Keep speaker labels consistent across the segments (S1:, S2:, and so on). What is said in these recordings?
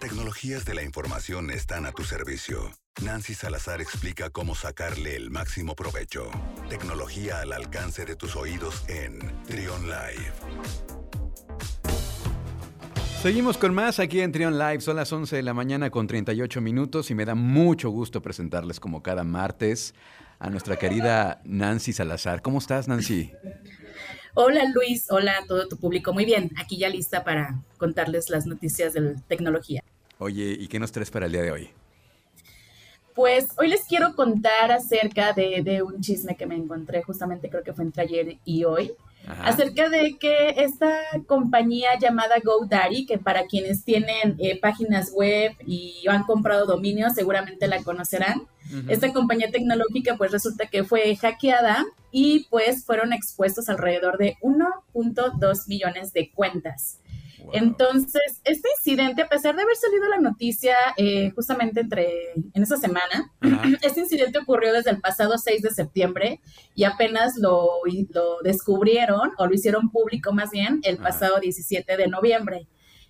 S1: Tecnologías de la información están a tu servicio. Nancy Salazar explica cómo sacarle el máximo provecho. Tecnología al alcance de tus oídos en Trion Live.
S2: Seguimos con más aquí en Trion Live. Son las 11 de la mañana con 38 minutos y me da mucho gusto presentarles como cada martes a nuestra querida Nancy Salazar. ¿Cómo estás, Nancy?
S3: Hola Luis, hola a todo tu público. Muy bien, aquí ya lista para contarles las noticias de tecnología.
S2: Oye, ¿y qué nos traes para el día de hoy?
S3: Pues hoy les quiero contar acerca de, un chisme que me encontré justamente, creo que fue entre ayer y hoy, acerca de que esta compañía llamada GoDaddy, que para quienes tienen eh, páginas web y han comprado dominios, seguramente la conocerán. Esta compañía tecnológica pues resulta que fue hackeada y pues fueron expuestos alrededor de 1.2 millones de cuentas. Entonces, este incidente, a pesar de haber salido la noticia eh, justamente entre en esa semana, este incidente ocurrió desde el pasado 6 de septiembre y apenas lo, lo descubrieron o lo hicieron público más bien el pasado 17 de noviembre.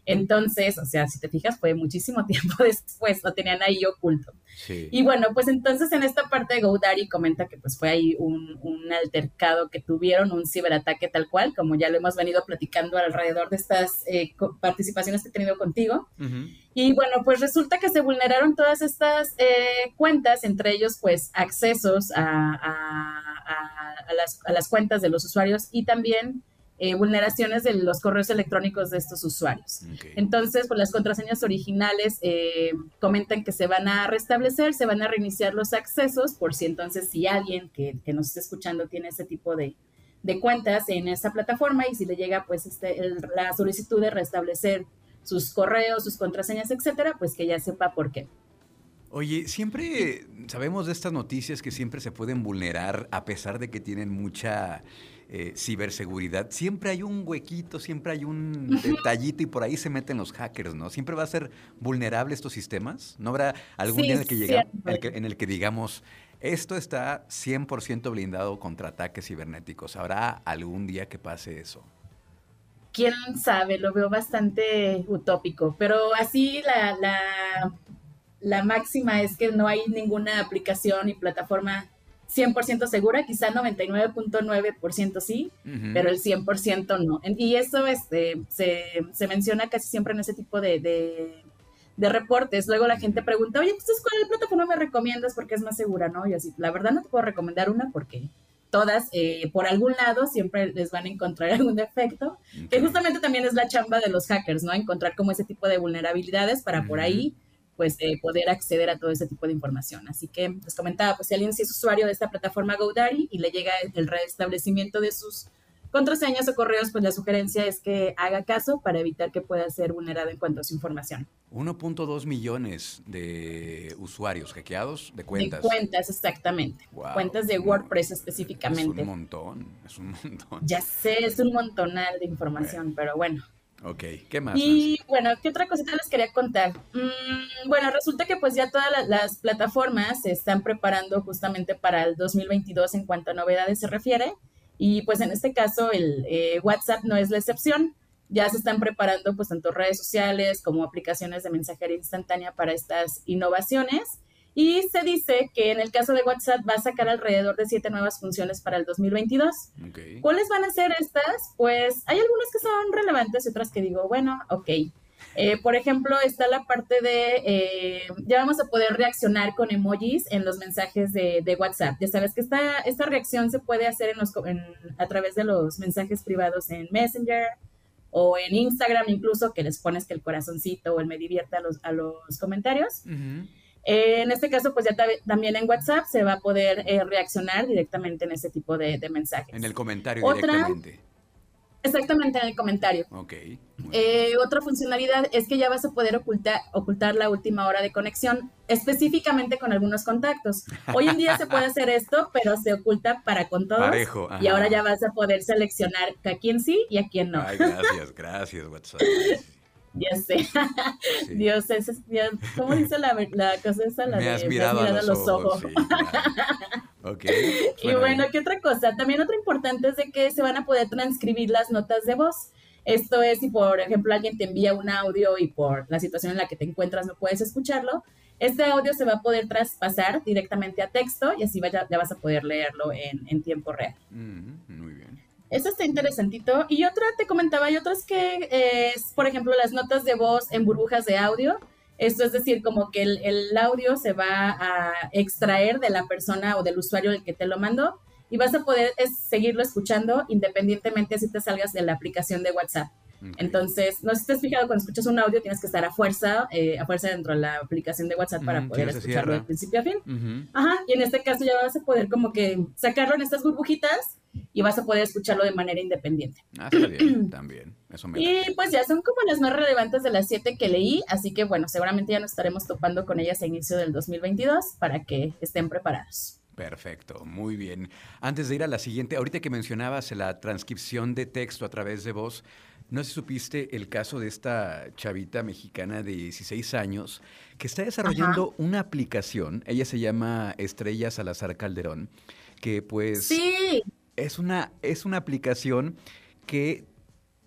S3: Entonces, o sea, si te fijas, fue muchísimo tiempo después, lo tenían ahí oculto. Y bueno, pues entonces en esta parte de GoDaddy comenta que pues fue ahí un, altercado que tuvieron, un ciberataque tal cual, como ya lo hemos venido platicando alrededor de estas eh, participaciones que he tenido contigo. Y bueno, pues resulta que se vulneraron todas estas eh, cuentas, entre ellos pues accesos a, las, a las cuentas de los usuarios y también eh, vulneraciones de los correos electrónicos de estos usuarios. Entonces, pues las contraseñas originales eh, comentan que se van a restablecer, se van a reiniciar los accesos, por si entonces si alguien que, nos esté escuchando tiene ese tipo de, cuentas en esa plataforma y si le llega pues este, la solicitud de restablecer sus correos, sus contraseñas, etcétera, pues que ya sepa por qué.
S2: Oye, siempre sabemos de estas noticias que siempre se pueden vulnerar a pesar de que tienen mucha eh, ciberseguridad, siempre hay un huequito, siempre hay un detallito y por ahí se meten los hackers, ¿no? Siempre va a ser vulnerable estos sistemas. ¿No habrá algún día en el, que llega, en el que digamos, esto está 100% blindado contra ataques cibernéticos? ¿Habrá algún día que pase eso?
S3: Quién sabe, lo veo bastante utópico, pero así la, la, la máxima es que no hay ninguna aplicación y plataforma 100% segura, quizá 99.9% sí, pero el 100% no. Y eso este, se, menciona casi siempre en ese tipo de, de, reportes. Luego la gente pregunta, oye, entonces, ¿cuál plataforma me recomiendas porque es más segura? ¿no? Y así, la verdad no te puedo recomendar una porque todas, eh, por algún lado, siempre les van a encontrar algún defecto, que justamente también es la chamba de los hackers, ¿no? Encontrar como ese tipo de vulnerabilidades para por ahí pues eh, poder acceder a todo ese tipo de información. Así que les comentaba, pues si alguien sí es usuario de esta plataforma GoDaddy y le llega el restablecimiento de sus contraseñas o correos, pues la sugerencia es que haga caso para evitar que pueda ser vulnerado en cuanto a su información.
S2: 1.2 millones de usuarios hackeados de cuentas.
S3: De cuentas, exactamente. Cuentas de WordPress específicamente.
S2: Es un montón, es un montón.
S3: Ya sé, es un montonal de información, pero bueno,
S2: Ok, ¿qué más?
S3: Y bueno, ¿qué otra cosita les quería contar? Mm, bueno, resulta que pues ya todas las, plataformas se están preparando justamente para el 2022 en cuanto a novedades se refiere. Y pues en este caso el eh, WhatsApp no es la excepción. Ya se están preparando pues tanto redes sociales como aplicaciones de mensajería instantánea para estas innovaciones. Y se dice que en el caso de WhatsApp va a sacar alrededor de siete nuevas funciones para el 2022. ¿Cuáles van a ser estas? Pues hay algunas que son relevantes y otras que digo, bueno, ok. Eh, por ejemplo, está la parte de, eh, ya vamos a poder reaccionar con emojis en los mensajes de, WhatsApp. Ya sabes que esta, esta reacción se puede hacer en los, a través de los mensajes privados en Messenger o en Instagram incluso, que les pones que el corazoncito o el me divierta a los, a los comentarios. Eh, en este caso, pues ya también en WhatsApp se va a poder eh, reaccionar directamente en ese tipo de, mensajes.
S2: En el comentario directamente.
S3: Exactamente, en el comentario.
S2: Ok.
S3: Eh, otra funcionalidad es que ya vas a poder ocultar, ocultar la última hora de conexión, específicamente con algunos contactos. Hoy en día se puede hacer esto, pero se oculta para con todos.
S2: Parejo,
S3: y ahora ya vas a poder seleccionar a quién sí y a quién no.
S2: Ay, gracias, gracias, WhatsApp.
S3: Ya sé. Dios, es, ¿cómo dice la, la cosa esa? La
S2: me has mirado, a los, ojos.
S3: y bueno, ¿qué otra cosa? También otra importante es de que se van a poder transcribir las notas de voz. Esto es si, por ejemplo, alguien te envía un audio y por la situación en la que te encuentras no puedes escucharlo, este audio se va a poder traspasar directamente a texto y así ya vas a poder leerlo en, tiempo real.
S2: muy bien.
S3: Eso está interesantito. Y otra, te comentaba, hay otras que es, por ejemplo, las notas de voz en burbujas de audio. Esto es decir, como que el, audio se va a extraer de la persona o del usuario el que te lo mandó y vas a poder seguirlo escuchando independientemente si te salgas de la aplicación de WhatsApp. Entonces, no sé si te has fijado, cuando escuchas un audio tienes que estar a fuerza, eh, a fuerza dentro de la aplicación de WhatsApp para poder escucharlo de principio a fin. Ajá, y en este caso ya vas a poder como que sacarlo en estas burbujitas y vas a poder escucharlo de manera independiente.
S2: Ah, está bien, también. Eso me
S3: y pues ya son como las más relevantes de las siete que leí, así que bueno, seguramente ya nos estaremos topando con ellas a inicio del 2022 para que estén preparados.
S2: Perfecto, muy bien. Antes de ir a la siguiente, ahorita que mencionabas la transcripción de texto a través de voz, no sé si supiste el caso de esta chavita mexicana de 16 años que está desarrollando una aplicación, ella se llama Estrella Salazar Calderón, que pues
S3: sí.
S2: es, una, es una aplicación que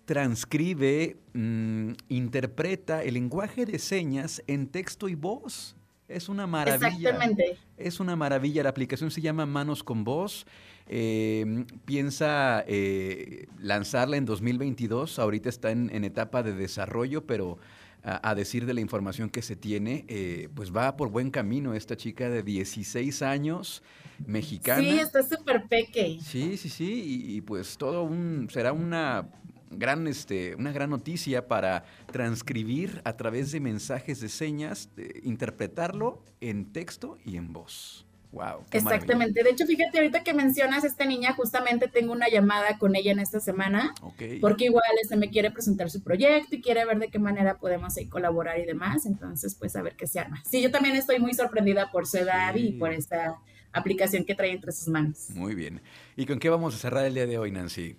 S2: transcribe, mm, interpreta el lenguaje de señas en texto y voz. Es una maravilla.
S3: Exactamente.
S2: Es una maravilla. La aplicación se llama Manos con Voz. Eh, piensa eh, lanzarla en 2022. Ahorita está en, etapa de desarrollo, pero a, decir de la información que se tiene, eh, pues va por buen camino esta chica de 16 años, mexicana.
S3: Sí, está súper peque.
S2: Sí, sí, sí. Y, y, pues todo un será una gran, este, una gran noticia para transcribir a través de mensajes de señas, interpretarlo en texto y en voz. Wow.
S3: Exactamente. De hecho, fíjate, ahorita que mencionas a esta niña, justamente tengo una llamada con ella en esta semana, porque igual este me quiere presentar su proyecto y quiere ver de qué manera podemos ahí colaborar y demás. Entonces, pues a ver qué se arma. Sí, yo también estoy muy sorprendida por su edad y por esta aplicación que trae entre sus manos.
S2: Muy bien. ¿Y con qué vamos a cerrar el día de hoy, Nancy?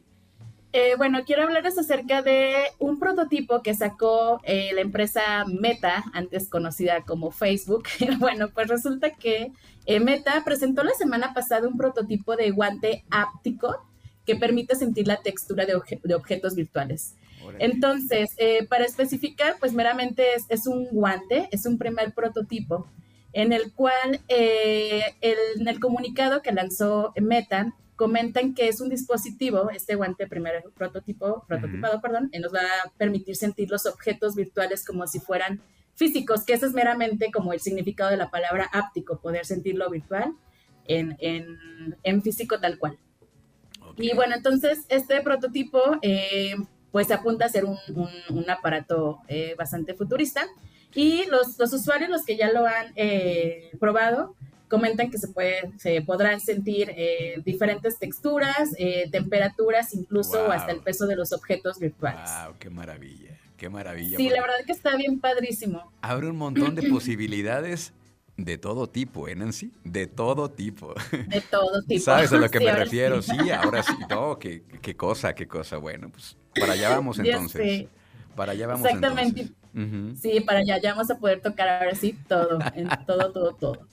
S3: Eh, bueno, quiero hablarles acerca de un prototipo que sacó eh, la empresa Meta, antes conocida como Facebook. bueno, pues resulta que eh, Meta presentó la semana pasada un prototipo de guante áptico que permite sentir la textura de, objetos virtuales. Entonces, para especificar, pues meramente es, un guante, es un primer prototipo en el cual en el comunicado que lanzó Meta comentan que es un dispositivo, este guante primer prototipo, prototipado, perdón, nos va a permitir sentir los objetos virtuales como si fueran físicos, que ese es meramente como el significado de la palabra áptico, poder sentirlo virtual en, en, físico tal cual. Y bueno, entonces este prototipo eh, pues apunta a ser un, un, aparato eh, bastante futurista y los, los, usuarios, los que ya lo han eh, probado, comentan que se, puede, se podrán sentir eh, diferentes texturas, eh, temperaturas, incluso hasta el peso de los objetos virtuales.
S2: ¡Wow! ¡Qué maravilla! ¡Qué maravilla!
S3: Sí, la verdad que está bien padrísimo.
S2: Abre un montón de posibilidades de todo tipo, ¿eh, Nancy? De todo tipo.
S3: De todo tipo.
S2: ¿Sabes a lo que me refiero? Sí. ahora sí. No, qué, qué, cosa, qué cosa. Bueno, pues para allá vamos entonces. Para allá vamos
S3: Exactamente. Sí, para allá ya vamos a poder tocar ahora sí todo, en todo, todo, todo.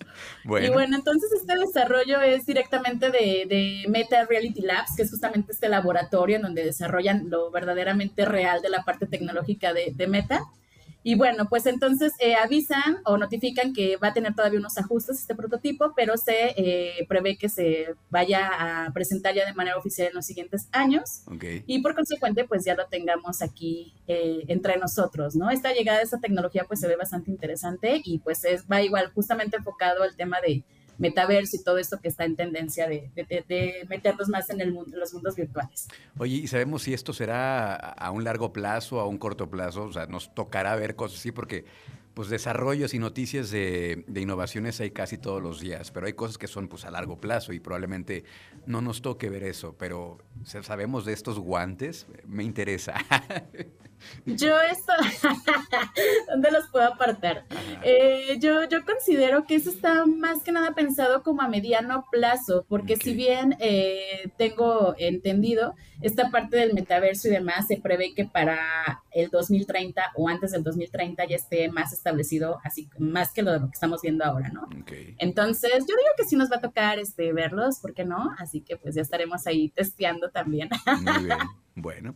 S3: Y bueno, entonces este desarrollo es directamente de, de, Meta Reality Labs, que es justamente este laboratorio en donde desarrollan lo verdaderamente real de la parte tecnológica de, de Meta. Y bueno, pues entonces eh, avisan o notifican que va a tener todavía unos ajustes este prototipo, pero se eh, prevé que se vaya a presentar ya de manera oficial en los siguientes años. Y por consecuente, pues ya lo tengamos aquí eh, entre nosotros, ¿no? Esta llegada de esta tecnología pues se ve bastante interesante y pues es, va igual justamente enfocado al tema de metaverso y todo esto que está en tendencia de, meternos más en, el los mundos virtuales.
S2: Oye, ¿y sabemos si esto será a un largo plazo, a un corto plazo? O sea, nos tocará ver cosas así porque pues desarrollos y noticias de, innovaciones hay casi todos los días, pero hay cosas que son pues a largo plazo y probablemente no nos toque ver eso, pero sabemos de estos guantes, me interesa.
S3: Yo esto, ¿dónde los puedo apartar? Eh, yo, yo considero que eso está más que nada pensado como a mediano plazo, porque si bien eh, tengo entendido, esta parte del metaverso y demás se prevé que para el 2030 o antes del 2030 ya esté más establecido, así más que lo de lo que estamos viendo ahora, ¿no? Entonces, yo digo que sí nos va a tocar este, verlos, ¿por qué no? Así que pues ya estaremos ahí testeando también.
S2: Muy bien, bueno.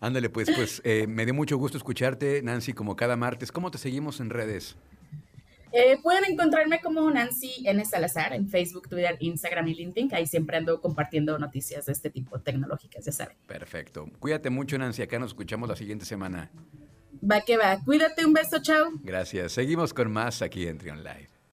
S2: Ándale, pues, pues eh, me dio mucho gusto escucharte, Nancy, como cada martes. ¿Cómo te seguimos en redes?
S3: Eh, pueden encontrarme como Nancy N. Salazar en Facebook, Twitter, Instagram y LinkedIn. Ahí siempre ando compartiendo noticias de este tipo tecnológicas, ya saben.
S2: Perfecto. Cuídate mucho, Nancy. Acá nos escuchamos la siguiente semana.
S3: Va que va. Cuídate, un beso, chao.
S2: Gracias. Seguimos con más aquí en Trion Live.